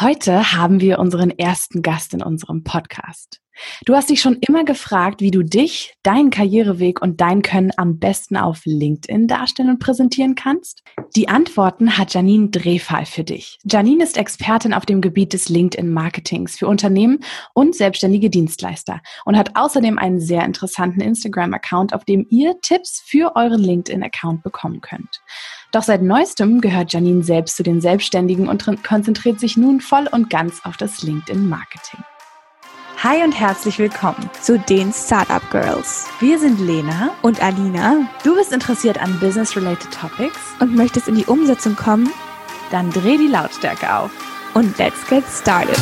Heute haben wir unseren ersten Gast in unserem Podcast. Du hast dich schon immer gefragt, wie du dich, deinen Karriereweg und dein Können am besten auf LinkedIn darstellen und präsentieren kannst? Die Antworten hat Janine Drehfall für dich. Janine ist Expertin auf dem Gebiet des LinkedIn-Marketings für Unternehmen und selbstständige Dienstleister und hat außerdem einen sehr interessanten Instagram-Account, auf dem ihr Tipps für euren LinkedIn-Account bekommen könnt. Doch seit neuestem gehört Janine selbst zu den Selbstständigen und konzentriert sich nun voll und ganz auf das LinkedIn-Marketing. Hi und herzlich willkommen zu den Startup Girls. Wir sind Lena und Alina. Du bist interessiert an Business-related Topics und möchtest in die Umsetzung kommen? Dann dreh die Lautstärke auf und let's get started.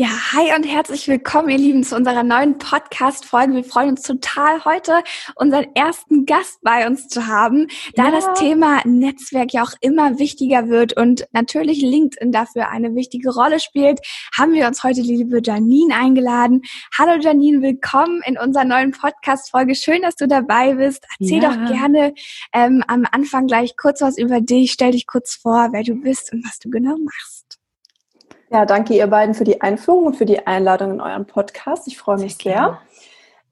Ja, hi und herzlich willkommen, ihr Lieben, zu unserer neuen Podcast-Folge. Wir freuen uns total, heute unseren ersten Gast bei uns zu haben, da ja. das Thema Netzwerk ja auch immer wichtiger wird und natürlich LinkedIn dafür eine wichtige Rolle spielt, haben wir uns heute die liebe Janine eingeladen. Hallo Janine, willkommen in unserer neuen Podcast-Folge. Schön, dass du dabei bist. Erzähl ja. doch gerne ähm, am Anfang gleich kurz was über dich. Stell dich kurz vor, wer du bist und was du genau machst. Ja, danke ihr beiden für die Einführung und für die Einladung in euren Podcast. Ich freue mich sehr.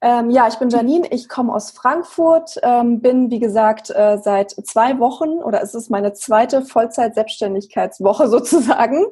Ähm, ja, ich bin Janine, ich komme aus Frankfurt, ähm, bin wie gesagt äh, seit zwei Wochen oder es ist meine zweite Vollzeit-Selbstständigkeitswoche sozusagen.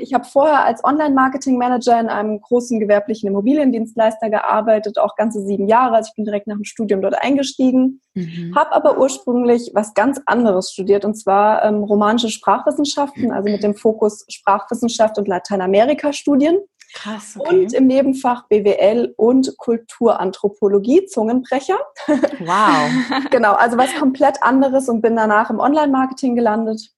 ich habe vorher als Online-Marketing-Manager in einem großen gewerblichen Immobiliendienstleister gearbeitet, auch ganze sieben Jahre. Also ich bin direkt nach dem Studium dort eingestiegen, mhm. habe aber ursprünglich was ganz anderes studiert und zwar ähm, romanische Sprachwissenschaften, also mit dem Fokus Sprachwissenschaft und Lateinamerika-Studien. Krass, okay. Und im Nebenfach BWL und Kulturanthropologie, Zungenbrecher. Wow. genau, also was komplett anderes und bin danach im Online-Marketing gelandet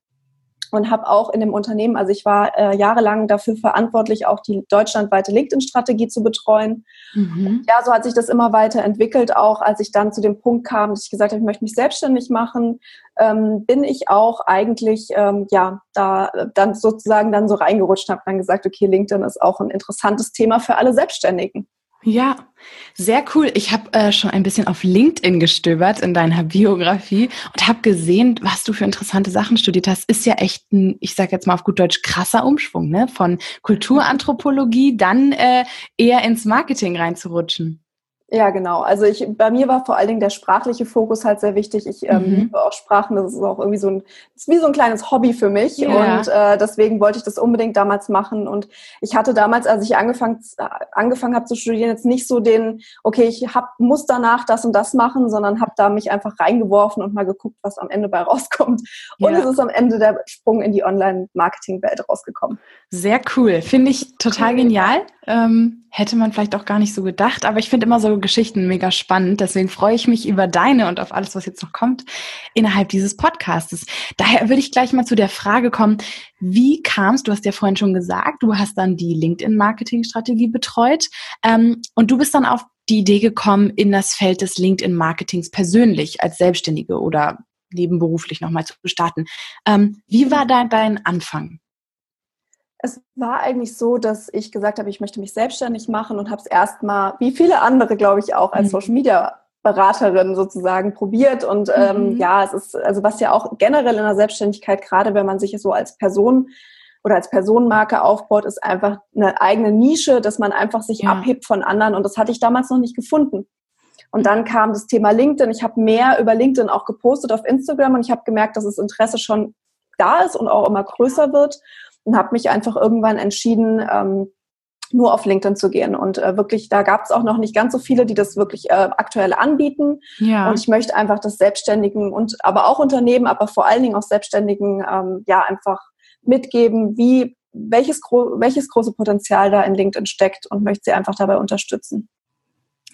und habe auch in dem Unternehmen, also ich war äh, jahrelang dafür verantwortlich, auch die deutschlandweite LinkedIn-Strategie zu betreuen. Mhm. Ja, so hat sich das immer weiter entwickelt, auch als ich dann zu dem Punkt kam, dass ich gesagt habe, ich möchte mich selbstständig machen, ähm, bin ich auch eigentlich, ähm, ja, da dann sozusagen dann so reingerutscht, habe dann gesagt, okay, LinkedIn ist auch ein interessantes Thema für alle Selbstständigen. Ja, sehr cool. Ich habe äh, schon ein bisschen auf LinkedIn gestöbert in deiner Biografie und habe gesehen, was du für interessante Sachen studiert hast. Ist ja echt ein, ich sage jetzt mal auf gut Deutsch, krasser Umschwung, ne? Von Kulturanthropologie dann äh, eher ins Marketing reinzurutschen. Ja, genau. Also ich, bei mir war vor allen Dingen der sprachliche Fokus halt sehr wichtig. Ich ähm, mhm. liebe auch Sprachen. Das ist auch irgendwie so ein, ist wie so ein kleines Hobby für mich. Yeah. Und äh, deswegen wollte ich das unbedingt damals machen. Und ich hatte damals, als ich angefangen, angefangen habe zu studieren, jetzt nicht so den, okay, ich hab, muss danach das und das machen, sondern habe da mich einfach reingeworfen und mal geguckt, was am Ende bei rauskommt. Und yeah. es ist am Ende der Sprung in die Online-Marketing-Welt rausgekommen. Sehr cool. Finde ich total genial. Ähm, hätte man vielleicht auch gar nicht so gedacht, aber ich finde immer so Geschichten mega spannend. Deswegen freue ich mich über deine und auf alles, was jetzt noch kommt, innerhalb dieses Podcastes. Daher würde ich gleich mal zu der Frage kommen, wie kamst, du hast ja vorhin schon gesagt, du hast dann die LinkedIn-Marketing-Strategie betreut ähm, und du bist dann auf die Idee gekommen, in das Feld des LinkedIn-Marketings persönlich als Selbstständige oder nebenberuflich nochmal zu starten. Ähm, wie war da dein Anfang? Es war eigentlich so, dass ich gesagt habe, ich möchte mich selbstständig machen und habe es erstmal, wie viele andere, glaube ich, auch als mhm. Social Media Beraterin sozusagen probiert. Und ähm, mhm. ja, es ist, also was ja auch generell in der Selbstständigkeit, gerade wenn man sich so als Person oder als Personenmarke aufbaut, ist einfach eine eigene Nische, dass man einfach sich ja. abhebt von anderen. Und das hatte ich damals noch nicht gefunden. Und dann kam das Thema LinkedIn. Ich habe mehr über LinkedIn auch gepostet auf Instagram und ich habe gemerkt, dass das Interesse schon da ist und auch immer größer wird und habe mich einfach irgendwann entschieden, ähm, nur auf LinkedIn zu gehen. Und äh, wirklich, da gab es auch noch nicht ganz so viele, die das wirklich äh, aktuell anbieten. Ja. Und ich möchte einfach das Selbstständigen und aber auch Unternehmen, aber vor allen Dingen auch Selbstständigen, ähm, ja, einfach mitgeben, wie welches, welches große Potenzial da in LinkedIn steckt und möchte sie einfach dabei unterstützen.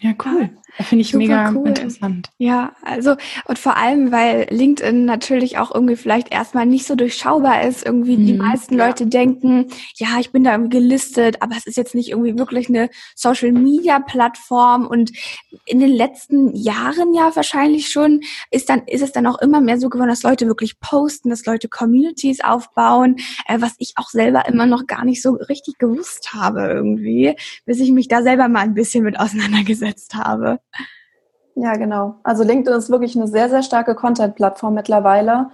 Ja, cool. Finde ich Super mega cool. interessant. Ja, also und vor allem, weil LinkedIn natürlich auch irgendwie vielleicht erstmal nicht so durchschaubar ist. Irgendwie mhm, die meisten ja. Leute denken, ja, ich bin da irgendwie gelistet, aber es ist jetzt nicht irgendwie wirklich eine Social Media Plattform. Und in den letzten Jahren ja wahrscheinlich schon ist dann ist es dann auch immer mehr so geworden, dass Leute wirklich posten, dass Leute Communities aufbauen, äh, was ich auch selber immer noch gar nicht so richtig gewusst habe irgendwie, bis ich mich da selber mal ein bisschen mit auseinandergesetzt habe. Ja, genau. Also LinkedIn ist wirklich eine sehr, sehr starke Content-Plattform mittlerweile.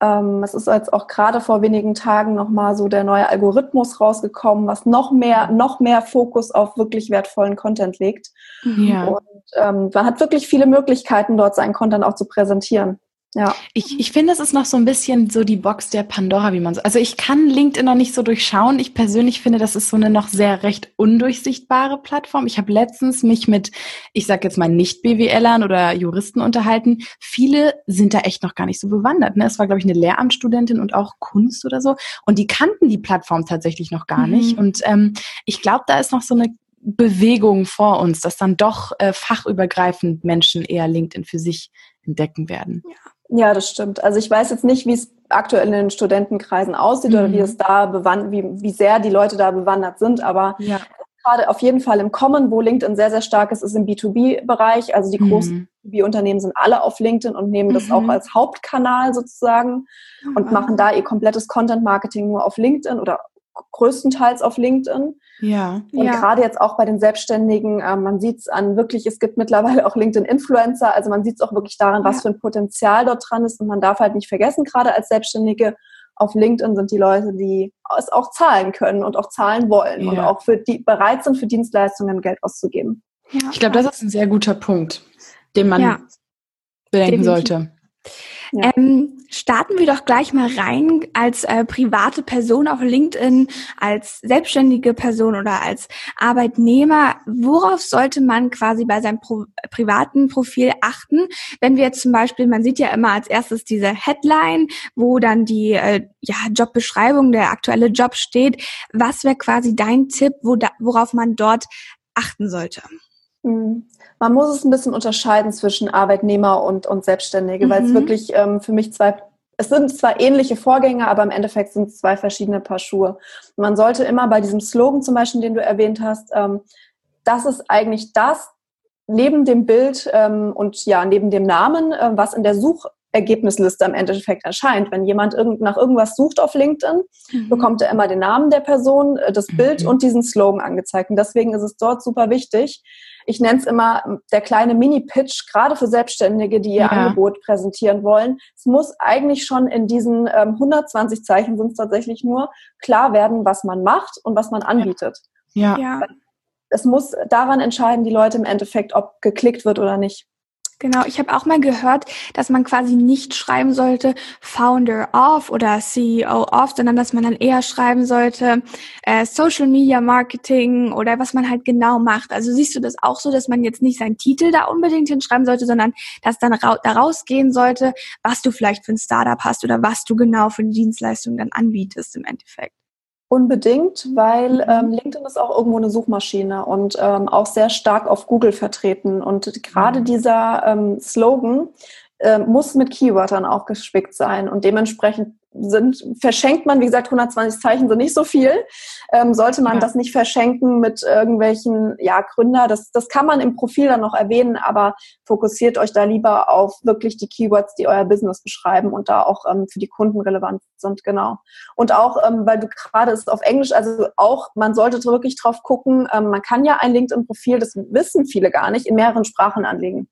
Ähm, es ist jetzt auch gerade vor wenigen Tagen nochmal so der neue Algorithmus rausgekommen, was noch mehr, noch mehr Fokus auf wirklich wertvollen Content legt. Ja. Und ähm, man hat wirklich viele Möglichkeiten, dort seinen Content auch zu präsentieren. Ja. Ich, ich finde, es ist noch so ein bisschen so die Box der Pandora, wie man so. Also ich kann LinkedIn noch nicht so durchschauen. Ich persönlich finde, das ist so eine noch sehr recht undurchsichtbare Plattform. Ich habe letztens mich mit, ich sag jetzt mal nicht BWLern oder Juristen unterhalten. Viele sind da echt noch gar nicht so bewandert. Ne? Es war, glaube ich, eine Lehramtsstudentin und auch Kunst oder so. Und die kannten die Plattform tatsächlich noch gar mhm. nicht. Und ähm, ich glaube, da ist noch so eine Bewegung vor uns, dass dann doch äh, fachübergreifend Menschen eher LinkedIn für sich entdecken werden. Ja. Ja, das stimmt. Also ich weiß jetzt nicht, wie es aktuell in den Studentenkreisen aussieht mhm. oder wie mhm. es da bewandert, wie, wie sehr die Leute da bewandert sind, aber ja. gerade auf jeden Fall im Kommen, wo LinkedIn sehr, sehr stark ist, ist im B2B-Bereich. Also die mhm. großen B2B-Unternehmen sind alle auf LinkedIn und nehmen das auch mhm. als Hauptkanal sozusagen und machen da ihr komplettes Content-Marketing nur auf LinkedIn oder größtenteils auf LinkedIn. Ja. Und ja. gerade jetzt auch bei den Selbstständigen, äh, man sieht es an wirklich, es gibt mittlerweile auch LinkedIn-Influencer, also man sieht es auch wirklich daran, was für ein Potenzial dort dran ist. Und man darf halt nicht vergessen, gerade als Selbstständige, auf LinkedIn sind die Leute, die es auch zahlen können und auch zahlen wollen ja. und auch für die bereit sind, für Dienstleistungen Geld auszugeben. Ja. Ich glaube, das ist ein sehr guter Punkt, den man bedenken Definitiv. sollte. Ja. Ähm, starten wir doch gleich mal rein als äh, private Person auf LinkedIn, als selbstständige Person oder als Arbeitnehmer. Worauf sollte man quasi bei seinem Pro privaten Profil achten? Wenn wir jetzt zum Beispiel, man sieht ja immer als erstes diese Headline, wo dann die äh, ja, Jobbeschreibung, der aktuelle Job steht. Was wäre quasi dein Tipp, wo da, worauf man dort achten sollte? Mhm. Man muss es ein bisschen unterscheiden zwischen Arbeitnehmer und, und Selbstständige, mhm. weil es wirklich ähm, für mich zwei, es sind zwar ähnliche Vorgänge, aber im Endeffekt sind es zwei verschiedene Paar Schuhe. Man sollte immer bei diesem Slogan zum Beispiel, den du erwähnt hast, ähm, das ist eigentlich das, neben dem Bild ähm, und ja, neben dem Namen, äh, was in der Such Ergebnisliste am Endeffekt erscheint. Wenn jemand irgend, nach irgendwas sucht auf LinkedIn, mhm. bekommt er immer den Namen der Person, äh, das Bild mhm. und diesen Slogan angezeigt. Und deswegen ist es dort super wichtig. Ich nenne es immer der kleine Mini-Pitch, gerade für Selbstständige, die ihr ja. Angebot präsentieren wollen. Es muss eigentlich schon in diesen ähm, 120 Zeichen sind es tatsächlich nur klar werden, was man macht und was man anbietet. Ja. ja. Es muss daran entscheiden, die Leute im Endeffekt, ob geklickt wird oder nicht. Genau, ich habe auch mal gehört, dass man quasi nicht schreiben sollte Founder of oder CEO of, sondern dass man dann eher schreiben sollte äh, Social Media Marketing oder was man halt genau macht. Also siehst du das auch so, dass man jetzt nicht seinen Titel da unbedingt hinschreiben sollte, sondern dass dann ra da rausgehen sollte, was du vielleicht für ein Startup hast oder was du genau für eine Dienstleistung dann anbietest im Endeffekt. Unbedingt, weil mhm. ähm, LinkedIn ist auch irgendwo eine Suchmaschine und ähm, auch sehr stark auf Google vertreten. Und gerade mhm. dieser ähm, Slogan äh, muss mit Keywörtern auch gespickt sein. Und dementsprechend sind, verschenkt man, wie gesagt, 120 Zeichen sind nicht so viel. Ähm, sollte man ja. das nicht verschenken mit irgendwelchen, ja, Gründer, das, das kann man im Profil dann noch erwähnen, aber fokussiert euch da lieber auf wirklich die Keywords, die euer Business beschreiben und da auch ähm, für die Kunden relevant sind, genau. Und auch, ähm, weil du gerade ist auf Englisch, also auch, man sollte wirklich drauf gucken, ähm, man kann ja ein LinkedIn-Profil, das wissen viele gar nicht, in mehreren Sprachen anlegen.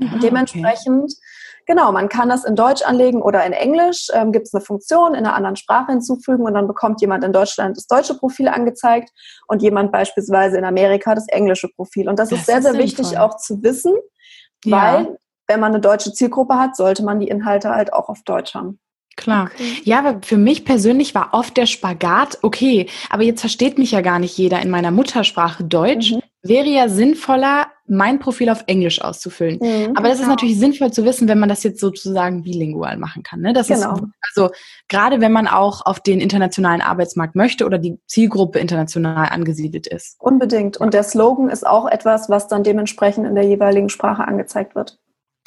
Ah, dementsprechend okay Genau, man kann das in Deutsch anlegen oder in Englisch. Ähm, Gibt es eine Funktion in einer anderen Sprache hinzufügen und dann bekommt jemand in Deutschland das deutsche Profil angezeigt und jemand beispielsweise in Amerika das englische Profil. Und das, das ist sehr, sehr wichtig auch zu wissen, ja. weil wenn man eine deutsche Zielgruppe hat, sollte man die Inhalte halt auch auf Deutsch haben. Klar. Okay. Ja, aber für mich persönlich war oft der Spagat, okay, aber jetzt versteht mich ja gar nicht jeder in meiner Muttersprache Deutsch. Mhm. Wäre ja sinnvoller, mein Profil auf Englisch auszufüllen. Mhm, aber das genau. ist natürlich sinnvoll zu wissen, wenn man das jetzt sozusagen bilingual machen kann. Ne? Das genau. ist also gerade wenn man auch auf den internationalen Arbeitsmarkt möchte oder die Zielgruppe international angesiedelt ist. Unbedingt. Und der Slogan ist auch etwas, was dann dementsprechend in der jeweiligen Sprache angezeigt wird.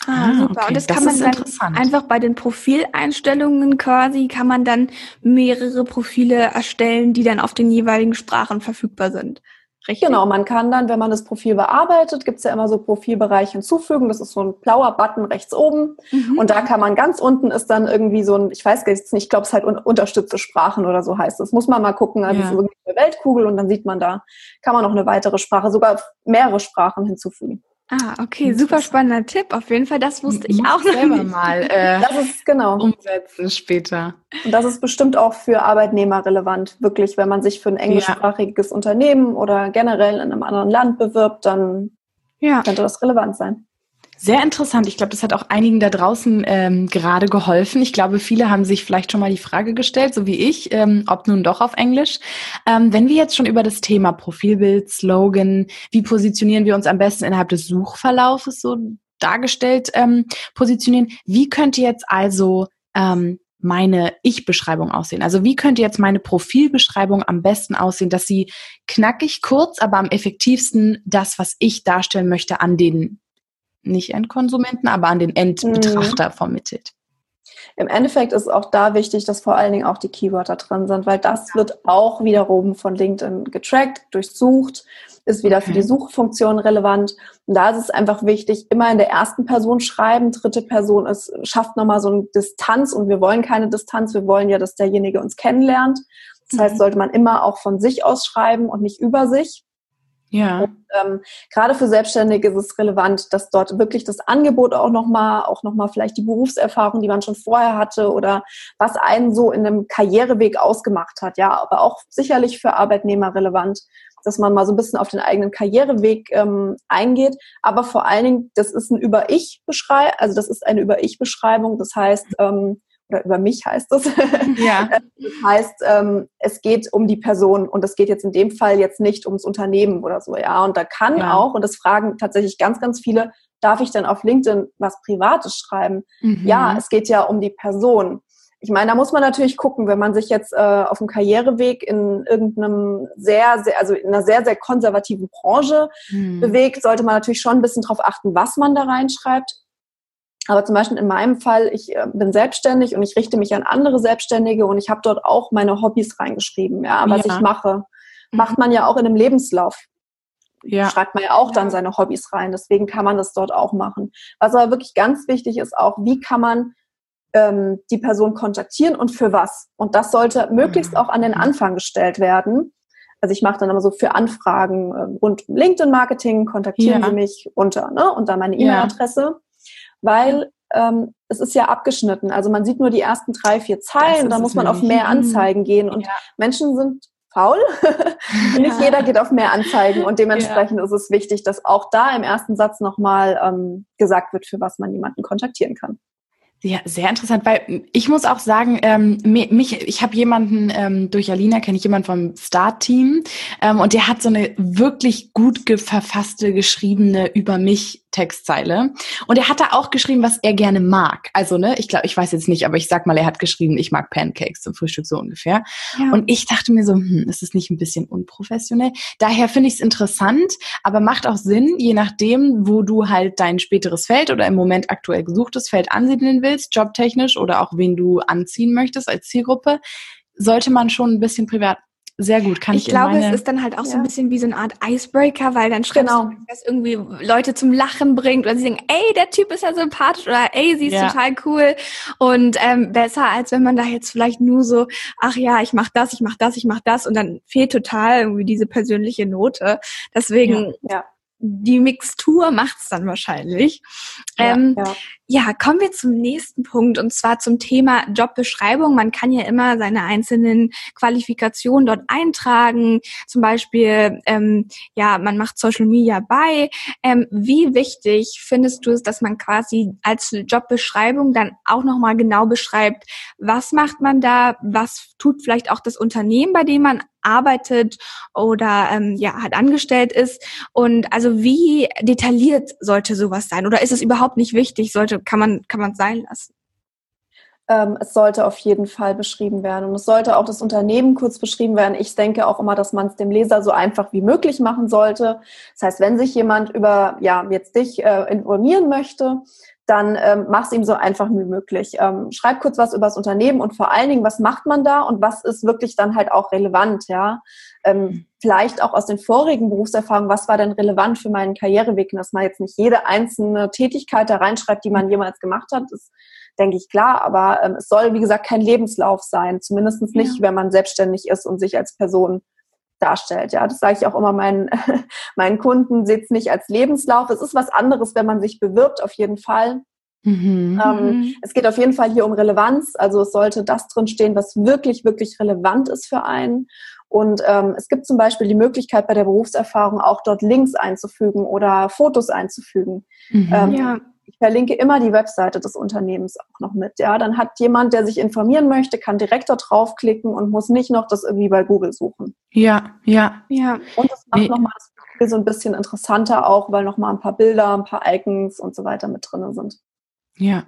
Ah, ah, super. Okay. Und das, das kann man dann einfach bei den Profileinstellungen quasi, kann man dann mehrere Profile erstellen, die dann auf den jeweiligen Sprachen verfügbar sind. Richtig? Genau, man kann dann, wenn man das Profil bearbeitet, gibt es ja immer so Profilbereich hinzufügen. Das ist so ein blauer Button rechts oben. Mhm. Und da kann man ganz unten ist dann irgendwie so ein, ich weiß gar nicht, ich glaube, es halt unterstützte Sprachen oder so heißt es. Muss man mal gucken, also ja. so eine Weltkugel und dann sieht man da, kann man noch eine weitere Sprache, sogar mehrere Sprachen hinzufügen. Ah, okay, super spannender Tipp. Auf jeden Fall, das wusste ich auch noch selber mal äh, das ist genau umsetzen später. Und das ist bestimmt auch für Arbeitnehmer relevant. Wirklich, wenn man sich für ein englischsprachiges ja. Unternehmen oder generell in einem anderen Land bewirbt, dann ja. könnte das relevant sein. Sehr interessant. Ich glaube, das hat auch einigen da draußen ähm, gerade geholfen. Ich glaube, viele haben sich vielleicht schon mal die Frage gestellt, so wie ich, ähm, ob nun doch auf Englisch. Ähm, wenn wir jetzt schon über das Thema Profilbild, Slogan, wie positionieren wir uns am besten innerhalb des Suchverlaufes so dargestellt ähm, positionieren, wie könnte jetzt also ähm, meine Ich-Beschreibung aussehen? Also wie könnte jetzt meine Profilbeschreibung am besten aussehen, dass sie knackig, kurz, aber am effektivsten das, was ich darstellen möchte, an den nicht Endkonsumenten, aber an den Endbetrachter mhm. vermittelt. Im Endeffekt ist auch da wichtig, dass vor allen Dingen auch die Keywörter drin sind, weil das wird auch wiederum von LinkedIn getrackt, durchsucht, ist wieder für die Suchfunktion relevant. Und da ist es einfach wichtig, immer in der ersten Person schreiben, dritte Person ist, schafft nochmal so eine Distanz und wir wollen keine Distanz, wir wollen ja, dass derjenige uns kennenlernt. Das heißt, mhm. sollte man immer auch von sich aus schreiben und nicht über sich. Ja. Ähm, gerade für Selbstständige ist es relevant, dass dort wirklich das Angebot auch nochmal, auch nochmal vielleicht die Berufserfahrung, die man schon vorher hatte oder was einen so in einem Karriereweg ausgemacht hat. Ja, aber auch sicherlich für Arbeitnehmer relevant, dass man mal so ein bisschen auf den eigenen Karriereweg ähm, eingeht. Aber vor allen Dingen, das ist ein Über-Ich-Beschreibung, also das ist eine Über-Ich-Beschreibung. Das heißt, ähm, oder über mich heißt es. Ja. Das heißt, ähm, es geht um die Person und es geht jetzt in dem Fall jetzt nicht ums Unternehmen oder so, ja. Und da kann ja. auch, und das fragen tatsächlich ganz, ganz viele, darf ich denn auf LinkedIn was Privates schreiben? Mhm. Ja, es geht ja um die Person. Ich meine, da muss man natürlich gucken, wenn man sich jetzt äh, auf dem Karriereweg in irgendeinem sehr, sehr, also in einer sehr, sehr konservativen Branche mhm. bewegt, sollte man natürlich schon ein bisschen darauf achten, was man da reinschreibt. Aber zum Beispiel in meinem Fall, ich äh, bin selbstständig und ich richte mich an andere Selbstständige und ich habe dort auch meine Hobbys reingeschrieben, ja, was ja. ich mache. Mhm. Macht man ja auch in einem Lebenslauf. Ja. Schreibt man ja auch dann seine Hobbys rein. Deswegen kann man das dort auch machen. Was aber wirklich ganz wichtig ist auch, wie kann man ähm, die Person kontaktieren und für was? Und das sollte möglichst auch an den Anfang gestellt werden. Also ich mache dann immer so für Anfragen äh, rund um LinkedIn-Marketing, kontaktieren ja. Sie mich unter, ne? Und dann meine E-Mail-Adresse. Ja weil ähm, es ist ja abgeschnitten. Also man sieht nur die ersten drei, vier Zeilen da muss man auf mehr Anzeigen gehen. Und ja. Menschen sind faul. ja. Nicht jeder geht auf mehr Anzeigen und dementsprechend ja. ist es wichtig, dass auch da im ersten Satz nochmal ähm, gesagt wird, für was man jemanden kontaktieren kann. Ja, sehr interessant, weil ich muss auch sagen, ähm, mich, ich habe jemanden, ähm, durch Alina kenne ich jemanden vom Start-Team ähm, und der hat so eine wirklich gut verfasste, geschriebene über mich Textzeile. Und er hat da auch geschrieben, was er gerne mag. Also, ne, ich glaube, ich weiß jetzt nicht, aber ich sag mal, er hat geschrieben, ich mag Pancakes zum Frühstück so ungefähr. Ja. Und ich dachte mir so, hm, ist es nicht ein bisschen unprofessionell? Daher finde ich es interessant, aber macht auch Sinn, je nachdem, wo du halt dein späteres Feld oder im Moment aktuell gesuchtes Feld ansiedeln willst, jobtechnisch oder auch wen du anziehen möchtest als Zielgruppe, sollte man schon ein bisschen privat sehr gut, kann ich Ich glaube, meine... es ist dann halt auch ja. so ein bisschen wie so eine Art Icebreaker, weil dann schreibst genau. du, was irgendwie Leute zum Lachen bringt oder sie denken, ey, der Typ ist ja sympathisch oder ey, sie ist ja. total cool und ähm, besser als wenn man da jetzt vielleicht nur so, ach ja, ich mach das, ich mach das, ich mach das und dann fehlt total irgendwie diese persönliche Note. Deswegen ja die Mixtur macht's dann wahrscheinlich. Ja, ähm, ja. ja, kommen wir zum nächsten Punkt und zwar zum Thema Jobbeschreibung. Man kann ja immer seine einzelnen Qualifikationen dort eintragen. Zum Beispiel, ähm, ja, man macht Social Media bei. Ähm, wie wichtig findest du es, dass man quasi als Jobbeschreibung dann auch nochmal genau beschreibt, was macht man da, was tut vielleicht auch das Unternehmen, bei dem man arbeitet oder ähm, ja halt angestellt ist. Und also wie detailliert sollte sowas sein? Oder ist es überhaupt nicht wichtig? Sollte kann man kann man sein lassen? Ähm, es sollte auf jeden Fall beschrieben werden. Und es sollte auch das Unternehmen kurz beschrieben werden. Ich denke auch immer, dass man es dem Leser so einfach wie möglich machen sollte. Das heißt, wenn sich jemand über ja jetzt dich äh, informieren möchte, dann ähm, mach es ihm so einfach wie möglich. Ähm, schreib kurz was über das Unternehmen und vor allen Dingen, was macht man da und was ist wirklich dann halt auch relevant, ja. Ähm, mhm. vielleicht auch aus den vorigen Berufserfahrungen, was war denn relevant für meinen Karriereweg, dass man jetzt nicht jede einzelne Tätigkeit da reinschreibt, die man jemals gemacht hat, ist, denke ich, klar, aber ähm, es soll, wie gesagt, kein Lebenslauf sein, zumindest nicht, ja. wenn man selbstständig ist und sich als Person darstellt. Ja, das sage ich auch immer meinen, meinen Kunden, seht es nicht als Lebenslauf. Es ist was anderes, wenn man sich bewirbt, auf jeden Fall. Mhm. Ähm, mhm. es geht auf jeden Fall hier um Relevanz. Also es sollte das drinstehen, was wirklich, wirklich relevant ist für einen. Und ähm, es gibt zum Beispiel die Möglichkeit bei der Berufserfahrung auch dort Links einzufügen oder Fotos einzufügen. Mhm. Ähm, ja. Ich verlinke immer die Webseite des Unternehmens auch noch mit. Ja, dann hat jemand, der sich informieren möchte, kann direkt da draufklicken und muss nicht noch das irgendwie bei Google suchen. Ja, ja, ja. Und das macht nee. nochmal das Profil so ein bisschen interessanter auch, weil nochmal ein paar Bilder, ein paar Icons und so weiter mit drin sind. Ja,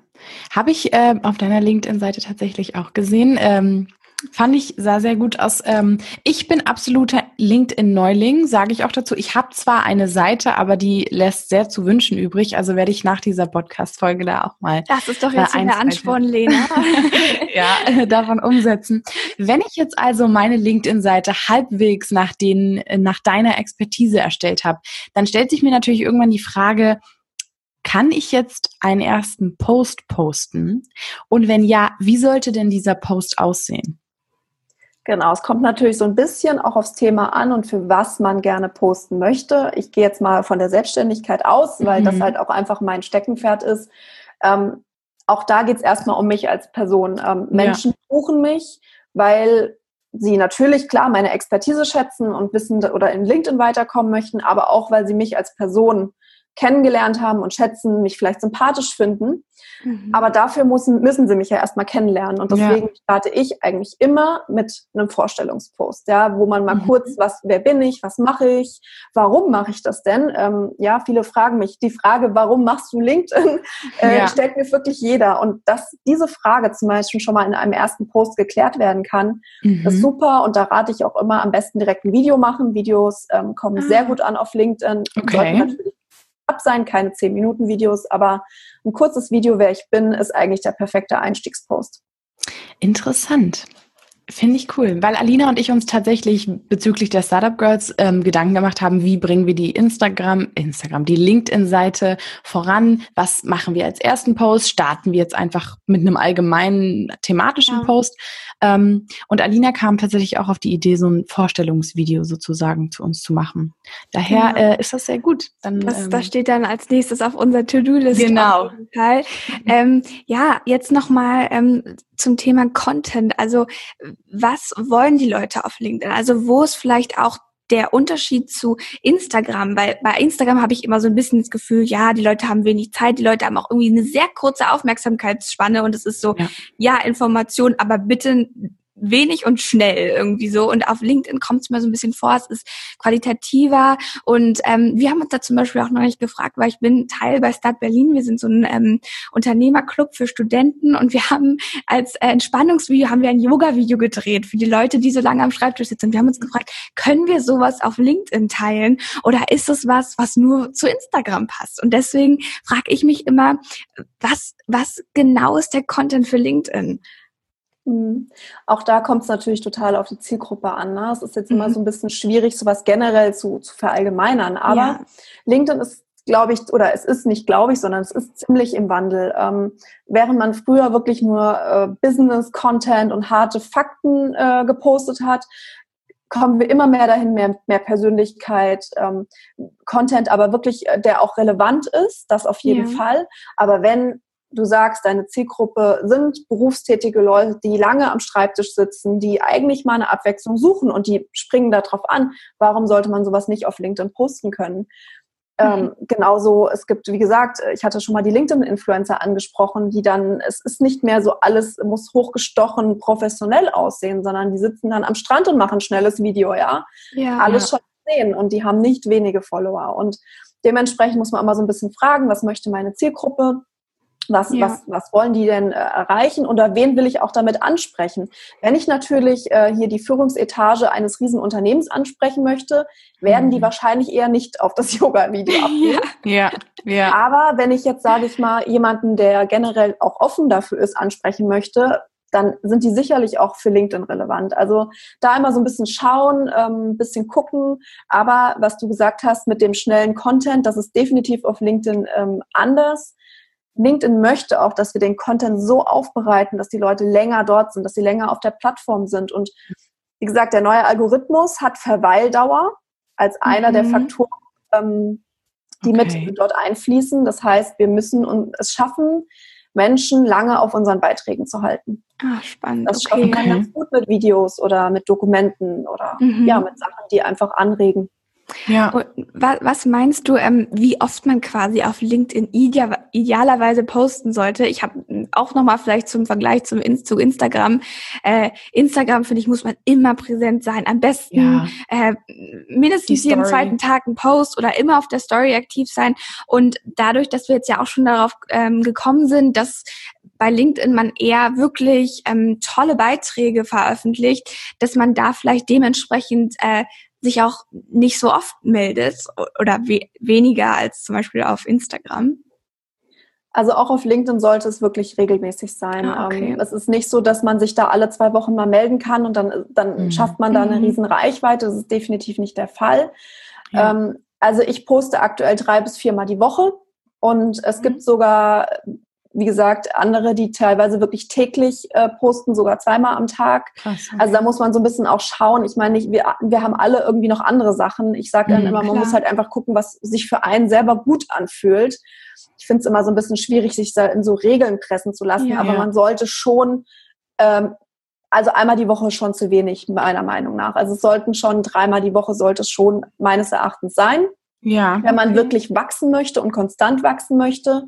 habe ich äh, auf deiner LinkedIn-Seite tatsächlich auch gesehen. Ähm, Fand ich, sah sehr gut aus. Ähm, ich bin absoluter LinkedIn-Neuling, sage ich auch dazu. Ich habe zwar eine Seite, aber die lässt sehr zu wünschen übrig. Also werde ich nach dieser Podcast-Folge da auch mal. Das ist doch jetzt äh, der Ansporn, Lena. ja, äh, davon umsetzen. Wenn ich jetzt also meine LinkedIn-Seite halbwegs nach, den, nach deiner Expertise erstellt habe, dann stellt sich mir natürlich irgendwann die Frage, kann ich jetzt einen ersten Post posten? Und wenn ja, wie sollte denn dieser Post aussehen? Genau, es kommt natürlich so ein bisschen auch aufs Thema an und für was man gerne posten möchte. Ich gehe jetzt mal von der Selbstständigkeit aus, weil mhm. das halt auch einfach mein Steckenpferd ist. Ähm, auch da geht es erstmal um mich als Person. Ähm, Menschen ja. buchen mich, weil sie natürlich klar meine Expertise schätzen und wissen oder in LinkedIn weiterkommen möchten, aber auch weil sie mich als Person kennengelernt haben und schätzen, mich vielleicht sympathisch finden. Mhm. Aber dafür müssen, müssen sie mich ja erstmal kennenlernen. Und deswegen ja. starte ich eigentlich immer mit einem Vorstellungspost, ja, wo man mal mhm. kurz, was, wer bin ich, was mache ich, warum mache ich das denn? Ähm, ja, viele fragen mich, die Frage, warum machst du LinkedIn, äh, ja. stellt mir wirklich jeder. Und dass diese Frage zum Beispiel schon mal in einem ersten Post geklärt werden kann, mhm. ist super. Und da rate ich auch immer am besten direkt ein Video machen. Videos ähm, kommen ah. sehr gut an auf LinkedIn. Okay. Sein, keine 10-Minuten-Videos, aber ein kurzes Video, wer ich bin, ist eigentlich der perfekte Einstiegspost. Interessant. Finde ich cool, weil Alina und ich uns tatsächlich bezüglich der Startup Girls ähm, Gedanken gemacht haben, wie bringen wir die Instagram, Instagram, die LinkedIn-Seite voran? Was machen wir als ersten Post? Starten wir jetzt einfach mit einem allgemeinen thematischen ja. Post? Ähm, und Alina kam tatsächlich auch auf die Idee, so ein Vorstellungsvideo sozusagen zu uns zu machen. Daher ja. äh, ist das sehr gut. Dann, das, ähm, das steht dann als nächstes auf unserer To-Do-List. Genau. Ähm, ja, jetzt nochmal ähm, zum Thema Content. Also was wollen die Leute auf LinkedIn? Also wo ist vielleicht auch der Unterschied zu Instagram, weil bei Instagram habe ich immer so ein bisschen das Gefühl, ja, die Leute haben wenig Zeit, die Leute haben auch irgendwie eine sehr kurze Aufmerksamkeitsspanne und es ist so, ja, ja Information, aber bitte wenig und schnell irgendwie so. Und auf LinkedIn kommt es mir so ein bisschen vor, es ist qualitativer. Und ähm, wir haben uns da zum Beispiel auch neulich gefragt, weil ich bin Teil bei Start Berlin. Wir sind so ein ähm, Unternehmerclub für Studenten und wir haben als äh, Entspannungsvideo haben wir ein Yoga-Video gedreht für die Leute, die so lange am Schreibtisch sitzen. Wir haben uns gefragt, können wir sowas auf LinkedIn teilen oder ist es was, was nur zu Instagram passt? Und deswegen frage ich mich immer, was, was genau ist der Content für LinkedIn? Mhm. Auch da kommt es natürlich total auf die Zielgruppe an. Ne? Es ist jetzt mhm. immer so ein bisschen schwierig, sowas generell zu, zu verallgemeinern. Aber ja. LinkedIn ist, glaube ich, oder es ist nicht, glaube ich, sondern es ist ziemlich im Wandel. Ähm, während man früher wirklich nur äh, Business-Content und harte Fakten äh, gepostet hat, kommen wir immer mehr dahin, mehr, mehr Persönlichkeit, ähm, Content, aber wirklich, äh, der auch relevant ist, das auf jeden ja. Fall. Aber wenn du sagst, deine Zielgruppe sind berufstätige Leute, die lange am Schreibtisch sitzen, die eigentlich mal eine Abwechslung suchen und die springen darauf an, warum sollte man sowas nicht auf LinkedIn posten können? Ähm, mhm. Ähm, genauso, es gibt, wie gesagt, ich hatte schon mal die LinkedIn-Influencer angesprochen, die dann, es ist nicht mehr so alles, muss hochgestochen professionell aussehen, sondern die sitzen dann am Strand und machen schnelles Video, ja. ja alles ja. schon sehen und die haben nicht wenige Follower. Und dementsprechend muss man immer so ein bisschen fragen, was möchte meine Zielgruppe? Was, ja. was, was wollen die denn äh, erreichen oder wen will ich auch damit ansprechen? Wenn ich natürlich äh, hier die Führungsetage eines Riesenunternehmens ansprechen möchte, werden mhm. die wahrscheinlich eher nicht auf das Yoga-Video abgehen. Ja, ja. Aber wenn ich jetzt, sage ich mal, jemanden, der generell auch offen dafür ist, ansprechen möchte, dann sind die sicherlich auch für LinkedIn relevant. Also da immer so ein bisschen schauen, ähm, ein bisschen gucken. Aber was du gesagt hast mit dem schnellen Content, das ist definitiv auf LinkedIn ähm, anders. LinkedIn möchte auch, dass wir den Content so aufbereiten, dass die Leute länger dort sind, dass sie länger auf der Plattform sind. Und wie gesagt, der neue Algorithmus hat Verweildauer als einer mhm. der Faktoren, ähm, die okay. mit dort einfließen. Das heißt, wir müssen es schaffen, Menschen lange auf unseren Beiträgen zu halten. Ah, spannend. Das okay. schaffen wir ganz gut mit Videos oder mit Dokumenten oder mhm. ja, mit Sachen, die einfach anregen. Ja. Was meinst du, ähm, wie oft man quasi auf LinkedIn idealerweise posten sollte? Ich habe auch nochmal vielleicht zum Vergleich zum zu Instagram. Äh, Instagram, finde ich, muss man immer präsent sein. Am besten ja. äh, mindestens jeden zweiten Tag ein Post oder immer auf der Story aktiv sein. Und dadurch, dass wir jetzt ja auch schon darauf ähm, gekommen sind, dass bei LinkedIn man eher wirklich ähm, tolle Beiträge veröffentlicht, dass man da vielleicht dementsprechend äh, sich auch nicht so oft meldet oder we weniger als zum Beispiel auf Instagram? Also auch auf LinkedIn sollte es wirklich regelmäßig sein. Ah, okay. Ähm, es ist nicht so, dass man sich da alle zwei Wochen mal melden kann und dann, dann mhm. schafft man da eine mhm. riesen Reichweite. Das ist definitiv nicht der Fall. Ja. Ähm, also ich poste aktuell drei bis viermal die Woche und es mhm. gibt sogar wie gesagt, andere, die teilweise wirklich täglich äh, posten, sogar zweimal am Tag. Krass, okay. Also da muss man so ein bisschen auch schauen. Ich meine, wir, wir haben alle irgendwie noch andere Sachen. Ich sage dann mhm, immer, man muss halt einfach gucken, was sich für einen selber gut anfühlt. Ich finde es immer so ein bisschen schwierig, sich da in so Regeln pressen zu lassen, ja, aber ja. man sollte schon ähm, also einmal die Woche schon zu wenig, meiner Meinung nach. Also es sollten schon dreimal die Woche sollte es schon meines Erachtens sein. Ja. Wenn man okay. wirklich wachsen möchte und konstant wachsen möchte.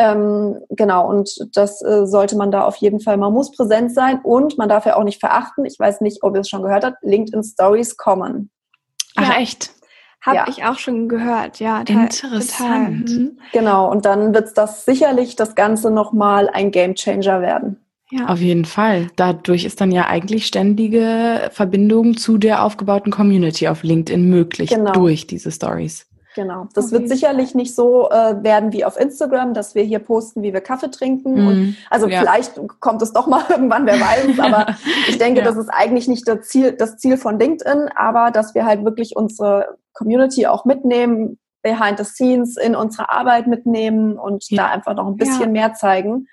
Ähm, genau, und das äh, sollte man da auf jeden Fall, man muss präsent sein und man darf ja auch nicht verachten, ich weiß nicht, ob ihr es schon gehört habt, LinkedIn Stories kommen. Ach ja. echt? Habe ja. ich auch schon gehört, ja. Interessant. Mhm. Genau, und dann wird das sicherlich das Ganze nochmal ein Game Changer werden. Ja. Auf jeden Fall. Dadurch ist dann ja eigentlich ständige Verbindung zu der aufgebauten Community auf LinkedIn möglich genau. durch diese Stories. Genau. Das okay. wird sicherlich nicht so äh, werden wie auf Instagram, dass wir hier posten, wie wir Kaffee trinken. Mm, und, also ja. vielleicht kommt es doch mal irgendwann, wer weiß. Aber ich denke, ja. das ist eigentlich nicht das Ziel, das Ziel von LinkedIn, aber dass wir halt wirklich unsere Community auch mitnehmen, behind the scenes in unsere Arbeit mitnehmen und ja. da einfach noch ein bisschen mehr zeigen.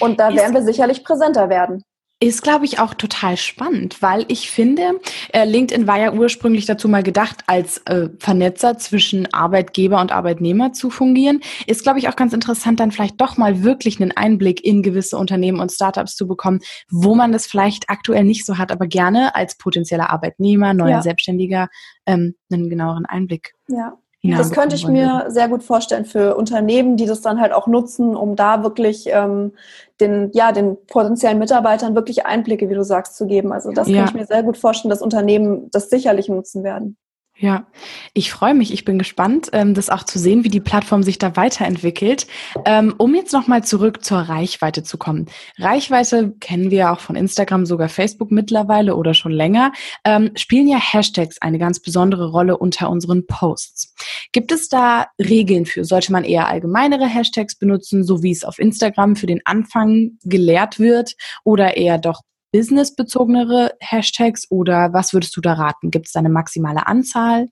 Und da werden wir sicherlich präsenter werden. Ist, glaube ich, auch total spannend, weil ich finde, äh, LinkedIn war ja ursprünglich dazu mal gedacht, als äh, Vernetzer zwischen Arbeitgeber und Arbeitnehmer zu fungieren. Ist, glaube ich, auch ganz interessant, dann vielleicht doch mal wirklich einen Einblick in gewisse Unternehmen und Startups zu bekommen, wo man das vielleicht aktuell nicht so hat, aber gerne als potenzieller Arbeitnehmer, neuer ja. Selbstständiger ähm, einen genaueren Einblick. Ja, ja, das könnte ich mir sehr gut vorstellen für Unternehmen, die das dann halt auch nutzen, um da wirklich ähm, den, ja, den potenziellen Mitarbeitern wirklich Einblicke, wie du sagst, zu geben. Also das ja. kann ich mir sehr gut vorstellen, dass Unternehmen das sicherlich nutzen werden. Ja, ich freue mich. Ich bin gespannt, ähm, das auch zu sehen, wie die Plattform sich da weiterentwickelt. Ähm, um jetzt nochmal zurück zur Reichweite zu kommen. Reichweite kennen wir auch von Instagram, sogar Facebook mittlerweile oder schon länger. Ähm, spielen ja Hashtags eine ganz besondere Rolle unter unseren Posts. Gibt es da Regeln für? Sollte man eher allgemeinere Hashtags benutzen, so wie es auf Instagram für den Anfang gelehrt wird, oder eher doch businessbezogenere Hashtags oder was würdest du da raten? Gibt es da eine maximale Anzahl?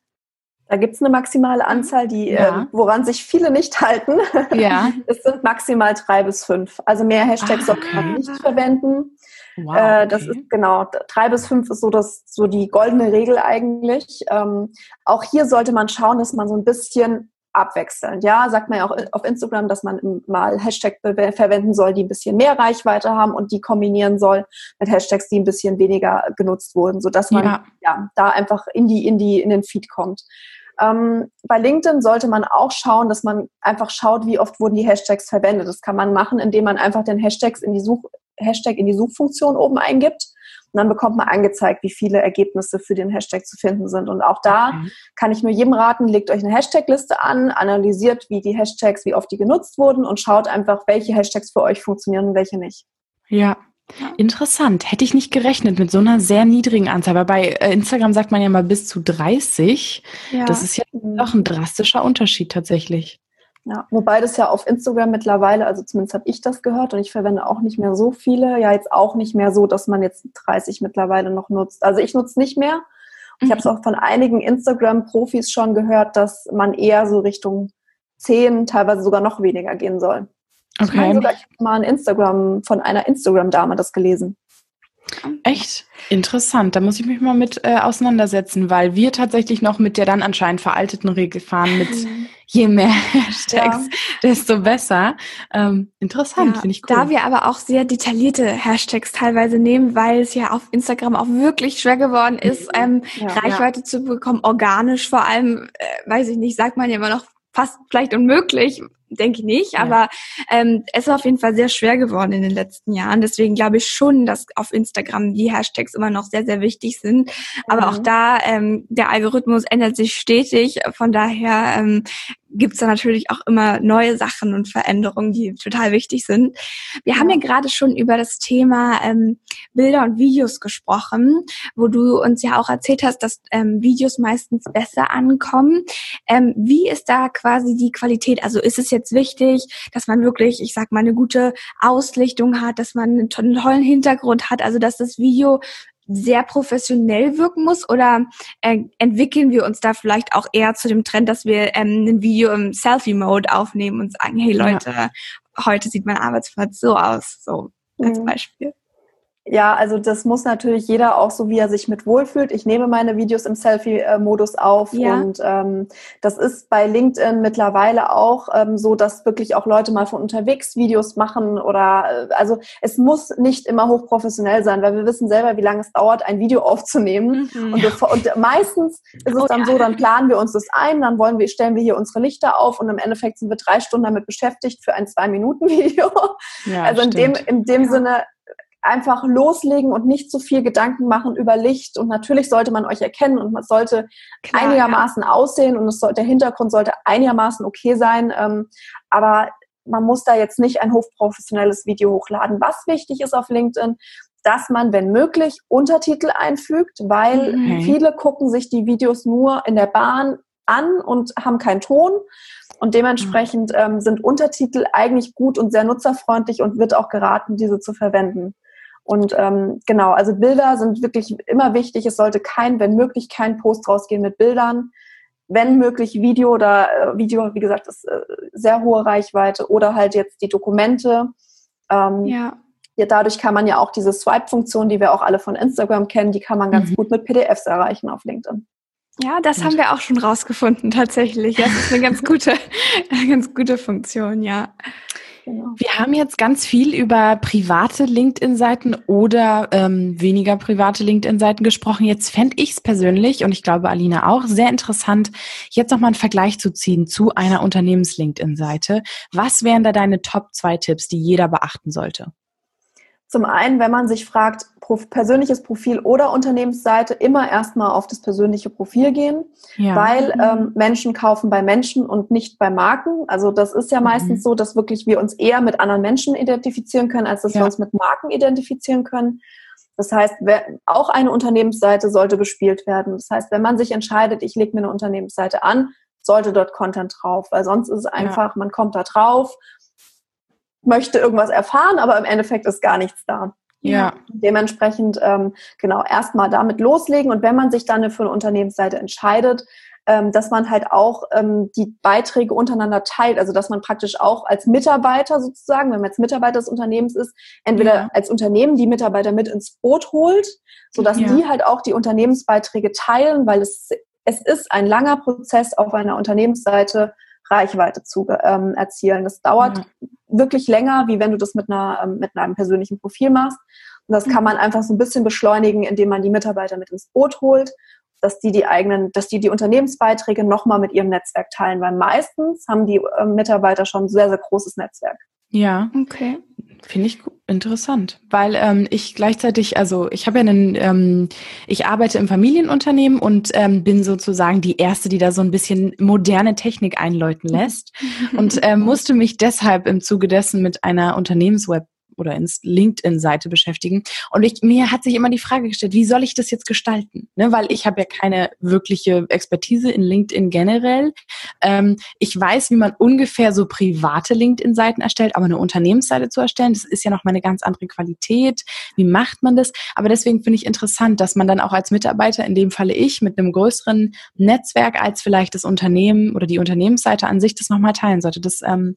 Da gibt es eine maximale mhm. Anzahl, die, ja. äh, woran sich viele nicht halten. Ja. es sind maximal drei bis fünf. Also mehr Hashtags ah, okay. sollte man nicht verwenden. Wow, äh, das ist genau, drei bis fünf ist so das, so die goldene Regel eigentlich. Ähm, auch hier sollte man schauen, dass man so ein bisschen abwechselnd. Ja, sagt man ja auch auf Instagram, dass man mal Hashtag verwenden soll, die ein bisschen mehr Reichweite haben und die kombinieren soll mit Hashtags, die ein bisschen weniger genutzt wurden, so dass man ja, ja da einfach in die in die in den Feed kommt. Ähm, bei LinkedIn sollte man auch schauen, dass man einfach schaut, wie oft wurden die Hashtags verwendet. Das kann man machen, indem man einfach den Hashtags in die Such Hashtag in die Suchfunktion oben eingibt und dann bekommt man angezeigt, wie viele Ergebnisse für den Hashtag zu finden sind. Und auch da okay. kann ich nur jedem raten, legt euch eine Hashtag-Liste an, analysiert, wie die Hashtags, wie oft die genutzt wurden und schaut einfach, welche Hashtags für euch funktionieren und welche nicht. Ja, Interessant. Hätte ich nicht gerechnet mit so einer sehr niedrigen Anzahl. Aber bei äh, Instagram sagt man ja mal bis zu 30. Ja. Das ist ja doch ein drastischer Unterschied tatsächlich. Ja, wobei das ja auf Instagram mittlerweile, also zumindest habe ich das gehört und ich verwende auch nicht mehr so viele, ja jetzt auch nicht mehr so, dass man jetzt 30 mittlerweile noch nutzt. Also ich nutze nicht mehr. Ich mhm. habe es auch von einigen Instagram-Profis schon gehört, dass man eher so Richtung 10, teilweise sogar noch weniger gehen soll. Okay. Ich meine sogar, ich habe mal ein Instagram von einer Instagram-Dame das gelesen. Echt interessant. Da muss ich mich mal mit äh, auseinandersetzen, weil wir tatsächlich noch mit der dann anscheinend veralteten Regel fahren mit je mehr Hashtags, ja. desto besser. Ähm, interessant, ja, finde ich cool. Da wir aber auch sehr detaillierte Hashtags teilweise nehmen, weil es ja auf Instagram auch wirklich schwer geworden ist, ähm, ja, Reichweite zu bekommen, organisch vor allem, äh, weiß ich nicht, sagt man ja immer noch fast vielleicht unmöglich, denke ich nicht, ja. aber ähm, es ist auf jeden Fall sehr schwer geworden in den letzten Jahren. Deswegen glaube ich schon, dass auf Instagram die Hashtags immer noch sehr, sehr wichtig sind. Aber auch mhm. da, ähm, der Algorithmus ändert sich stetig. Von daher ähm, gibt es da natürlich auch immer neue Sachen und Veränderungen, die total wichtig sind. Wir haben ja gerade schon über das Thema ähm, Bilder und Videos gesprochen, wo du uns ja auch erzählt hast, dass ähm, Videos meistens besser ankommen. Ähm, wie ist da quasi die Qualität? Also ist es jetzt wichtig, dass man wirklich, ich sag mal, eine gute Auslichtung hat, dass man einen tollen Hintergrund hat, also dass das Video sehr professionell wirken muss oder äh, entwickeln wir uns da vielleicht auch eher zu dem Trend, dass wir ähm, ein Video im Selfie-Mode aufnehmen und sagen, hey Leute, ja. heute sieht mein Arbeitsplatz so aus, so als mhm. Beispiel. Ja, also das muss natürlich jeder auch so, wie er sich mit wohlfühlt. Ich nehme meine Videos im Selfie-Modus auf ja. und ähm, das ist bei LinkedIn mittlerweile auch ähm, so, dass wirklich auch Leute mal von unterwegs Videos machen oder äh, also es muss nicht immer hochprofessionell sein, weil wir wissen selber, wie lange es dauert, ein Video aufzunehmen mhm. und, bevor, und, meistens ist es oh, dann ja. so, dann planen wir uns das ein, dann wollen wir stellen wir hier unsere Lichter auf und im Endeffekt sind wir drei Stunden damit beschäftigt für ein zwei Minuten Video. Ja, also in dem in dem Sinne einfach loslegen und nicht zu so viel Gedanken machen über Licht. Und natürlich sollte man euch erkennen und man sollte Klar, einigermaßen ja. aussehen und soll, der Hintergrund sollte einigermaßen okay sein. Ähm, aber man muss da jetzt nicht ein hochprofessionelles Video hochladen. Was wichtig ist auf LinkedIn, dass man, wenn möglich, Untertitel einfügt, weil okay. Mhm. viele gucken sich die Videos nur in der Bahn an und haben keinen Ton. Und dementsprechend ähm, sind Untertitel eigentlich gut und sehr nutzerfreundlich und wird auch geraten, diese zu verwenden. Und ähm, genau, also Bilder sind wirklich immer wichtig. Es sollte kein, wenn möglich, kein Post rausgehen mit Bildern. Wenn möglich Video oder äh, Video, wie gesagt, ist äh, sehr hohe Reichweite oder halt jetzt die Dokumente. Ähm, ja. ja. Dadurch kann man ja auch diese Swipe-Funktion, die wir auch alle von Instagram kennen, die kann man ganz mhm. gut mit PDFs erreichen auf LinkedIn. Ja, das haben wir auch schon rausgefunden tatsächlich. Das ist eine ganz gute, eine ganz gute Funktion, ja. Genau. Wir haben jetzt ganz viel über private LinkedIn-Seiten oder ähm, weniger private LinkedIn-Seiten gesprochen. Jetzt fände ich es persönlich und ich glaube Alina auch sehr interessant, jetzt nochmal einen Vergleich zu ziehen zu einer Unternehmens-LinkedIn-Seite. Was wären da deine Top zwei Tipps, die jeder beachten sollte? Zum einen, wenn man sich fragt, persönliches Profil oder Unternehmensseite, immer erstmal auf das persönliche Profil gehen, ja. weil mhm. ähm, Menschen kaufen bei Menschen und nicht bei Marken. Also das ist ja mhm. meistens so, dass wirklich wir uns eher mit anderen Menschen identifizieren können, als dass ja. wir uns mit Marken identifizieren können. Das heißt, auch eine Unternehmensseite sollte bespielt werden. Das heißt, wenn man sich entscheidet, ich lege mir eine Unternehmensseite an, sollte dort Content drauf, weil sonst ist es einfach, ja. man kommt da drauf möchte irgendwas erfahren, aber im Endeffekt ist gar nichts da. Ja. Dementsprechend, ähm, genau, erstmal damit loslegen und wenn man sich dann für eine Unternehmensseite entscheidet, ähm, dass man halt auch ähm, die Beiträge untereinander teilt, also dass man praktisch auch als Mitarbeiter sozusagen, wenn man jetzt Mitarbeiter des Unternehmens ist, entweder ja. als Unternehmen die Mitarbeiter mit ins Boot holt, sodass ja. die halt auch die Unternehmensbeiträge teilen, weil es, es ist ein langer Prozess auf einer Unternehmensseite, Reichweite zu ähm, erzielen. Das dauert mhm. wirklich länger, wie wenn du das mit, einer, ähm, mit einem persönlichen Profil machst. Und das mhm. kann man einfach so ein bisschen beschleunigen, indem man die Mitarbeiter mit ins Boot holt, dass die die eigenen, dass die die Unternehmensbeiträge nochmal mit ihrem Netzwerk teilen, weil meistens haben die äh, Mitarbeiter schon ein sehr, sehr großes Netzwerk. Ja. Okay. Finde ich interessant, weil ähm, ich gleichzeitig, also ich habe ja einen, ähm, ich arbeite im Familienunternehmen und ähm, bin sozusagen die erste, die da so ein bisschen moderne Technik einläuten lässt und äh, musste mich deshalb im Zuge dessen mit einer Unternehmensweb oder ins LinkedIn-Seite beschäftigen. Und ich, mir hat sich immer die Frage gestellt, wie soll ich das jetzt gestalten? Ne, weil ich habe ja keine wirkliche Expertise in LinkedIn generell. Ähm, ich weiß, wie man ungefähr so private LinkedIn-Seiten erstellt, aber eine Unternehmensseite zu erstellen, das ist ja noch mal eine ganz andere Qualität. Wie macht man das? Aber deswegen finde ich interessant, dass man dann auch als Mitarbeiter, in dem Falle ich, mit einem größeren Netzwerk als vielleicht das Unternehmen oder die Unternehmensseite an sich das nochmal teilen sollte. Das ähm,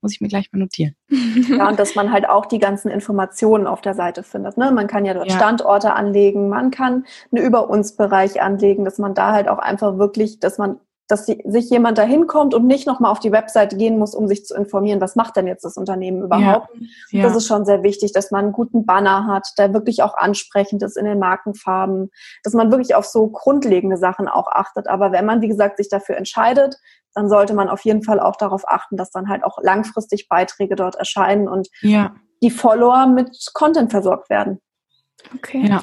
muss ich mir gleich mal notieren. Ja, und dass man halt auch die ganzen Informationen auf der Seite findet. Ne? Man kann ja dort ja. Standorte anlegen, man kann einen Über uns Bereich anlegen, dass man da halt auch einfach wirklich, dass man dass die, sich jemand da hinkommt und nicht nochmal auf die Webseite gehen muss, um sich zu informieren, was macht denn jetzt das Unternehmen überhaupt. Ja, ja. Das ist schon sehr wichtig, dass man einen guten Banner hat, der wirklich auch ansprechend ist in den Markenfarben, dass man wirklich auf so grundlegende Sachen auch achtet. Aber wenn man, wie gesagt, sich dafür entscheidet, dann sollte man auf jeden Fall auch darauf achten, dass dann halt auch langfristig Beiträge dort erscheinen und ja. die Follower mit Content versorgt werden. Okay. Ja.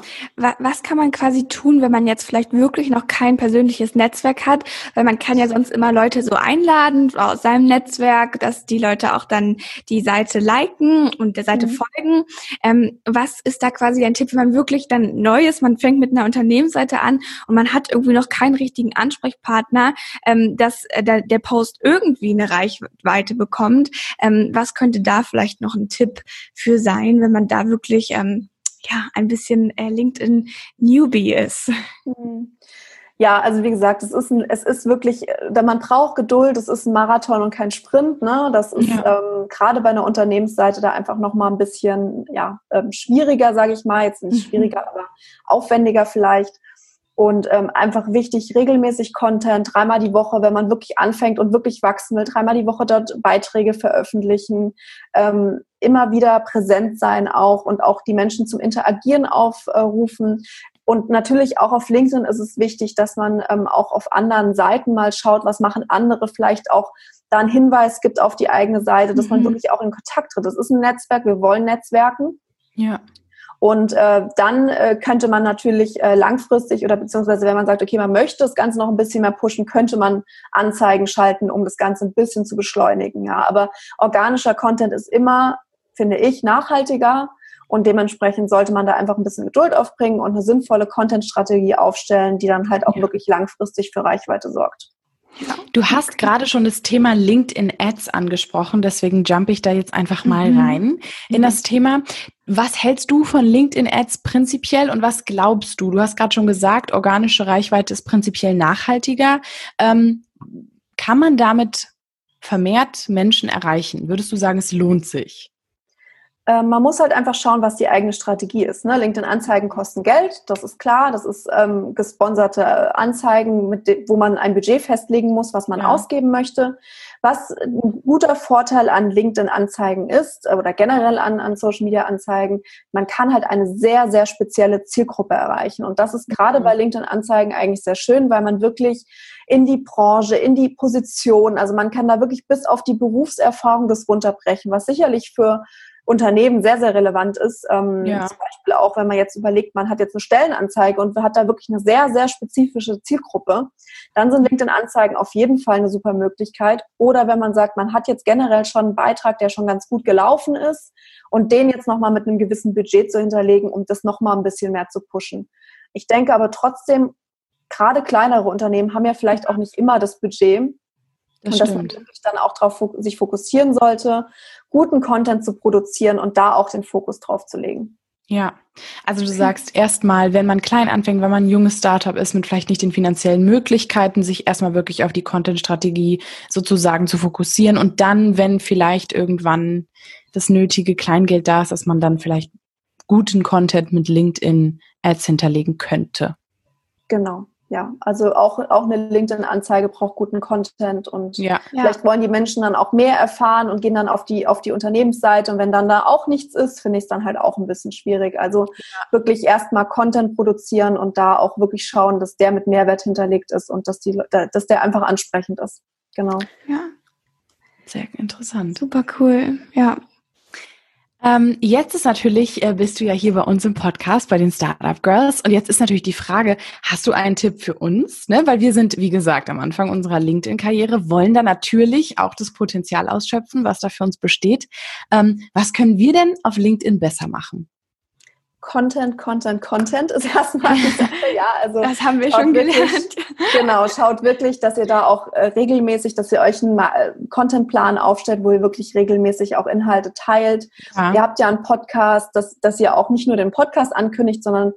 Was kann man quasi tun, wenn man jetzt vielleicht wirklich noch kein persönliches Netzwerk hat? Weil man kann ja sonst immer Leute so einladen aus seinem Netzwerk, dass die Leute auch dann die Seite liken und der Seite mhm. folgen. Ähm, was ist da quasi ein Tipp, wenn man wirklich dann neu ist? Man fängt mit einer Unternehmensseite an und man hat irgendwie noch keinen richtigen Ansprechpartner, ähm, dass äh, der, der, Post irgendwie eine Reichweite bekommt. Ähm, was könnte da vielleicht noch ein Tipp für sein, wenn man da wirklich ähm, ja ein bisschen äh, LinkedIn Newbie ist. Mhm. Ja, also wie gesagt, es ist ein, es ist wirklich, äh, man braucht Geduld. Es ist ein Marathon und kein Sprint. Ne, das ist ja. ähm, gerade bei einer Unternehmensseite da einfach noch mal ein bisschen ja ähm, schwieriger, sage ich mal. Jetzt nicht mhm. schwieriger, aber aufwendiger vielleicht. Und ähm, einfach wichtig, regelmäßig Content, dreimal die Woche, wenn man wirklich anfängt und wirklich wachsen will, dreimal die Woche dort Beiträge veröffentlichen, ähm, immer wieder präsent sein auch und auch die Menschen zum Interagieren aufrufen. Und natürlich auch auf LinkedIn ist es wichtig, dass man ähm, auch auf anderen Seiten mal schaut, was machen andere, vielleicht auch da einen Hinweis gibt auf die eigene Seite, dass mhm. man wirklich auch in Kontakt tritt. Das ist ein Netzwerk, wir wollen Netzwerken. Ja. Und äh, dann äh, könnte man natürlich äh, langfristig oder beziehungsweise wenn man sagt, okay, man möchte das Ganze noch ein bisschen mehr pushen, könnte man Anzeigen schalten, um das Ganze ein bisschen zu beschleunigen. Ja, aber organischer Content ist immer, finde ich, nachhaltiger und dementsprechend sollte man da einfach ein bisschen Geduld aufbringen und eine sinnvolle Content-Strategie aufstellen, die dann halt auch ja. wirklich langfristig für Reichweite sorgt. Du hast gerade schon das Thema LinkedIn Ads angesprochen, deswegen jump ich da jetzt einfach mal mhm. rein in das Thema. Was hältst du von LinkedIn Ads prinzipiell und was glaubst du? Du hast gerade schon gesagt, organische Reichweite ist prinzipiell nachhaltiger. Ähm, kann man damit vermehrt Menschen erreichen? Würdest du sagen, es lohnt sich? Ähm, man muss halt einfach schauen, was die eigene Strategie ist. Ne? LinkedIn-Anzeigen kosten Geld, das ist klar. Das ist ähm, gesponserte Anzeigen, mit wo man ein Budget festlegen muss, was man ja. ausgeben möchte. Was ein guter Vorteil an LinkedIn-Anzeigen ist, oder generell an, an Social-Media-Anzeigen, man kann halt eine sehr, sehr spezielle Zielgruppe erreichen. Und das ist gerade mhm. bei LinkedIn-Anzeigen eigentlich sehr schön, weil man wirklich in die Branche, in die Position, also man kann da wirklich bis auf die Berufserfahrung das runterbrechen, was sicherlich für Unternehmen sehr, sehr relevant ist. Ähm, ja. Zum Beispiel auch, wenn man jetzt überlegt, man hat jetzt eine Stellenanzeige und hat da wirklich eine sehr, sehr spezifische Zielgruppe, dann sind LinkedIn-Anzeigen auf jeden Fall eine super Möglichkeit. Oder wenn man sagt, man hat jetzt generell schon einen Beitrag, der schon ganz gut gelaufen ist und den jetzt nochmal mit einem gewissen Budget zu hinterlegen, um das nochmal ein bisschen mehr zu pushen. Ich denke aber trotzdem, gerade kleinere Unternehmen haben ja vielleicht auch nicht immer das Budget, das und stimmt. dass man dann auch darauf sich fokussieren sollte, guten Content zu produzieren und da auch den Fokus drauf zu legen. Ja, also du sagst erstmal, wenn man klein anfängt, wenn man ein junges Startup ist mit vielleicht nicht den finanziellen Möglichkeiten, sich erstmal wirklich auf die Content-Strategie sozusagen zu fokussieren und dann, wenn vielleicht irgendwann das nötige Kleingeld da ist, dass man dann vielleicht guten Content mit LinkedIn Ads hinterlegen könnte. Genau ja, also auch, auch eine LinkedIn-Anzeige braucht guten Content und ja. vielleicht wollen die Menschen dann auch mehr erfahren und gehen dann auf die, auf die Unternehmensseite und wenn dann da auch nichts ist, finde ich es dann halt auch ein bisschen schwierig. Also ja. wirklich erstmal Content produzieren und da auch wirklich schauen, dass der mit Mehrwert hinterlegt ist und dass die, dass der einfach ansprechend ist. Genau. Ja. Sehr interessant. Super cool. Ja. Ähm, jetzt ist natürlich, äh, bist du ja hier bei uns im Podcast bei den Startup Girls und jetzt ist natürlich die Frage, hast du einen Tipp für uns? Ne? Weil wir sind, wie gesagt, am Anfang unserer LinkedIn-Karriere, wollen da natürlich auch das Potenzial ausschöpfen, was da für uns besteht. Ähm, was können wir denn auf LinkedIn besser machen? Content, Content, Content ist erstmal die Sache. Ja, also das haben wir schon wirklich, gelernt. Genau, schaut wirklich, dass ihr da auch äh, regelmäßig, dass ihr euch einen äh, Contentplan aufstellt, wo ihr wirklich regelmäßig auch Inhalte teilt. Ja. Ihr habt ja einen Podcast, dass, dass ihr auch nicht nur den Podcast ankündigt, sondern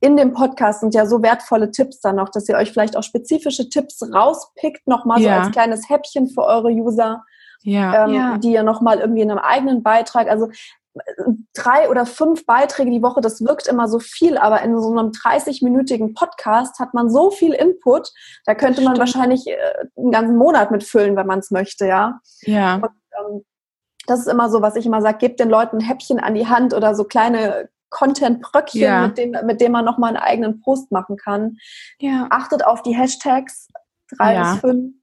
in dem Podcast sind ja so wertvolle Tipps dann noch, dass ihr euch vielleicht auch spezifische Tipps rauspickt, nochmal so ja. als kleines Häppchen für eure User ja, ähm, ja. die ja nochmal irgendwie in einem eigenen Beitrag, also drei oder fünf Beiträge die Woche, das wirkt immer so viel, aber in so einem 30-minütigen Podcast hat man so viel Input, da könnte man wahrscheinlich äh, einen ganzen Monat mitfüllen, wenn man es möchte, ja. Ja. Und, ähm, das ist immer so, was ich immer sage, gebt den Leuten ein Häppchen an die Hand oder so kleine Content-Bröckchen, ja. mit, dem, mit dem man nochmal einen eigenen Post machen kann. Ja. Achtet auf die Hashtags drei ja. bis fünf,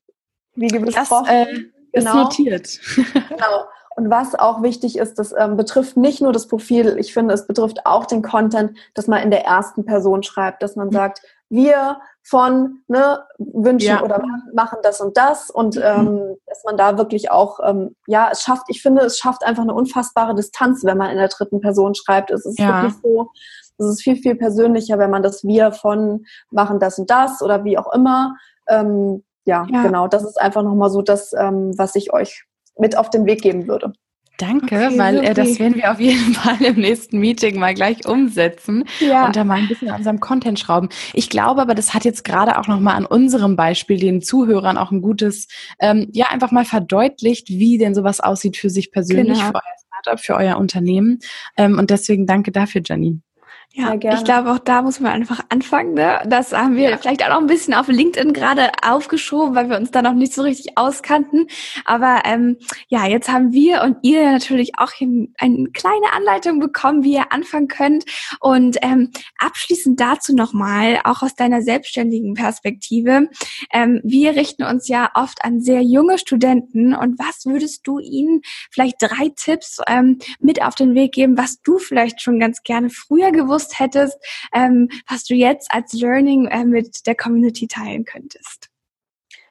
wie besprochen. Das, äh, genau. ist notiert. genau. Und was auch wichtig ist, das ähm, betrifft nicht nur das Profil, ich finde, es betrifft auch den Content, dass man in der ersten Person schreibt, dass man mhm. sagt, wir von ne, wünschen ja. oder machen das und das und mhm. ähm, dass man da wirklich auch, ähm, ja, es schafft, ich finde, es schafft einfach eine unfassbare Distanz, wenn man in der dritten Person schreibt. Es ist ja. wirklich so, es ist viel, viel persönlicher, wenn man das wir von machen das und das oder wie auch immer. Ähm, ja, ja, genau, das ist einfach nochmal so das, ähm, was ich euch mit auf den Weg geben würde. Danke, okay, weil äh, das werden wir auf jeden Fall im nächsten Meeting mal gleich umsetzen ja. und da mal ein bisschen an unserem Content schrauben. Ich glaube aber, das hat jetzt gerade auch nochmal an unserem Beispiel den Zuhörern auch ein gutes, ähm, ja, einfach mal verdeutlicht, wie denn sowas aussieht für sich persönlich, genau. für euer Startup, für euer Unternehmen. Ähm, und deswegen danke dafür, Janine. Ja, ich glaube, auch da muss man einfach anfangen. Ne? Das haben wir ja. vielleicht auch noch ein bisschen auf LinkedIn gerade aufgeschoben, weil wir uns da noch nicht so richtig auskannten. Aber ähm, ja, jetzt haben wir und ihr natürlich auch eine kleine Anleitung bekommen, wie ihr anfangen könnt. Und ähm, abschließend dazu nochmal, auch aus deiner selbstständigen Perspektive. Ähm, wir richten uns ja oft an sehr junge Studenten. Und was würdest du ihnen vielleicht drei Tipps ähm, mit auf den Weg geben, was du vielleicht schon ganz gerne früher gewusst gewusst hättest, ähm, was du jetzt als Learning äh, mit der Community teilen könntest?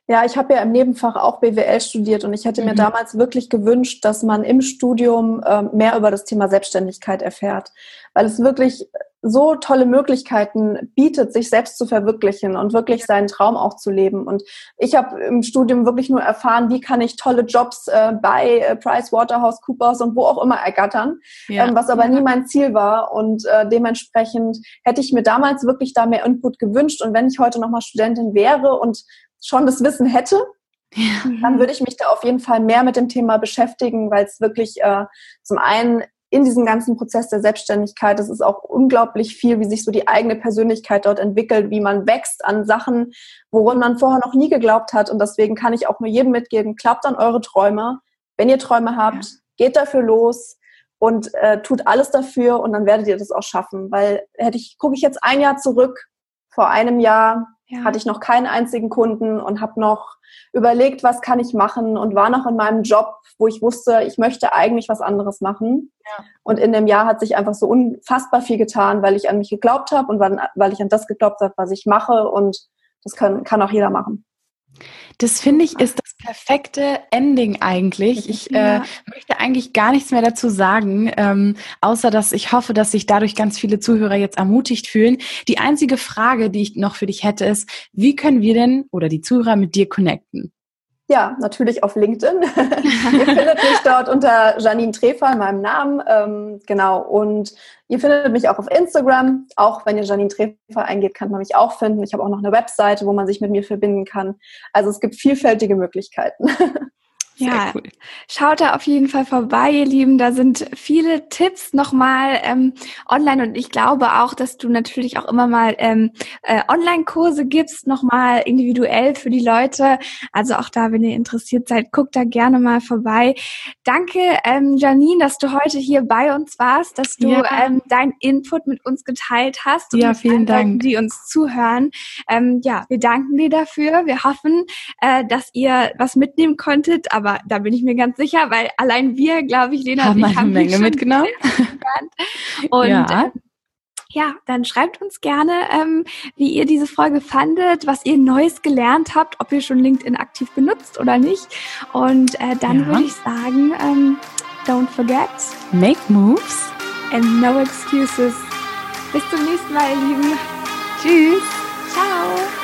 Ja, ich habe ja im Nebenfach auch BWL studiert und ich hätte mhm. mir damals wirklich gewünscht, dass man im Studium äh, mehr über das Thema Selbstständigkeit erfährt, weil es wirklich so tolle Möglichkeiten bietet, sich selbst zu verwirklichen und wirklich seinen Traum auch zu leben. Und ich habe im Studium wirklich nur erfahren, wie kann ich tolle Jobs äh, bei äh, Price Waterhouse Coopers und wo auch immer ergattern, ja. ähm, was aber nie mein Ziel war. Und äh, dementsprechend hätte ich mir damals wirklich da mehr Input gewünscht. Und wenn ich heute nochmal Studentin wäre und schon das Wissen hätte, ja. dann würde ich mich da auf jeden Fall mehr mit dem Thema beschäftigen, weil es wirklich äh, zum einen in diesem ganzen Prozess der Selbstständigkeit, es ist auch unglaublich viel, wie sich so die eigene Persönlichkeit dort entwickelt, wie man wächst an Sachen, woran man vorher noch nie geglaubt hat. Und deswegen kann ich auch nur jedem mitgeben, klappt an eure Träume. Wenn ihr Träume habt, ja. geht dafür los und äh, tut alles dafür und dann werdet ihr das auch schaffen. Weil hätte ich, gucke ich jetzt ein Jahr zurück, vor einem Jahr ja. hatte ich noch keinen einzigen Kunden und habe noch überlegt, was kann ich machen und war noch in meinem Job, wo ich wusste, ich möchte eigentlich was anderes machen. Ja. Und in dem Jahr hat sich einfach so unfassbar viel getan, weil ich an mich geglaubt habe und weil ich an das geglaubt habe, was ich mache. Und das kann, kann auch jeder machen. Das finde ich ist das perfekte Ending eigentlich. Ich äh, möchte eigentlich gar nichts mehr dazu sagen, ähm, außer dass ich hoffe, dass sich dadurch ganz viele Zuhörer jetzt ermutigt fühlen. Die einzige Frage, die ich noch für dich hätte, ist, wie können wir denn oder die Zuhörer mit dir connecten? Ja, natürlich auf LinkedIn. ihr findet mich dort unter Janine Trefer, meinem Namen. Ähm, genau. Und ihr findet mich auch auf Instagram. Auch wenn ihr Janine Trefer eingeht, kann man mich auch finden. Ich habe auch noch eine Webseite, wo man sich mit mir verbinden kann. Also es gibt vielfältige Möglichkeiten. ja, cool. schaut da auf jeden Fall vorbei, ihr Lieben. Da sind viele Tipps nochmal ähm, online und ich glaube auch, dass du natürlich auch immer mal ähm, äh, Online-Kurse gibst, nochmal individuell für die Leute. Also auch da, wenn ihr interessiert seid, guckt da gerne mal vorbei. Danke, ähm, Janine, dass du heute hier bei uns warst, dass du ja. ähm, dein Input mit uns geteilt hast. Und ja, vielen Dank. Leuten, die uns zuhören. Ähm, ja, wir danken dir dafür. Wir hoffen, äh, dass ihr was mitnehmen konntet, aber aber da bin ich mir ganz sicher, weil allein wir, glaube ich, Lena haben und ich, haben eine Menge mitgenommen. Und ja. Äh, ja, dann schreibt uns gerne, ähm, wie ihr diese Folge fandet, was ihr Neues gelernt habt, ob ihr schon LinkedIn aktiv benutzt oder nicht. Und äh, dann ja. würde ich sagen, ähm, don't forget, make moves and no excuses. Bis zum nächsten Mal, ihr Lieben. Tschüss. Ciao.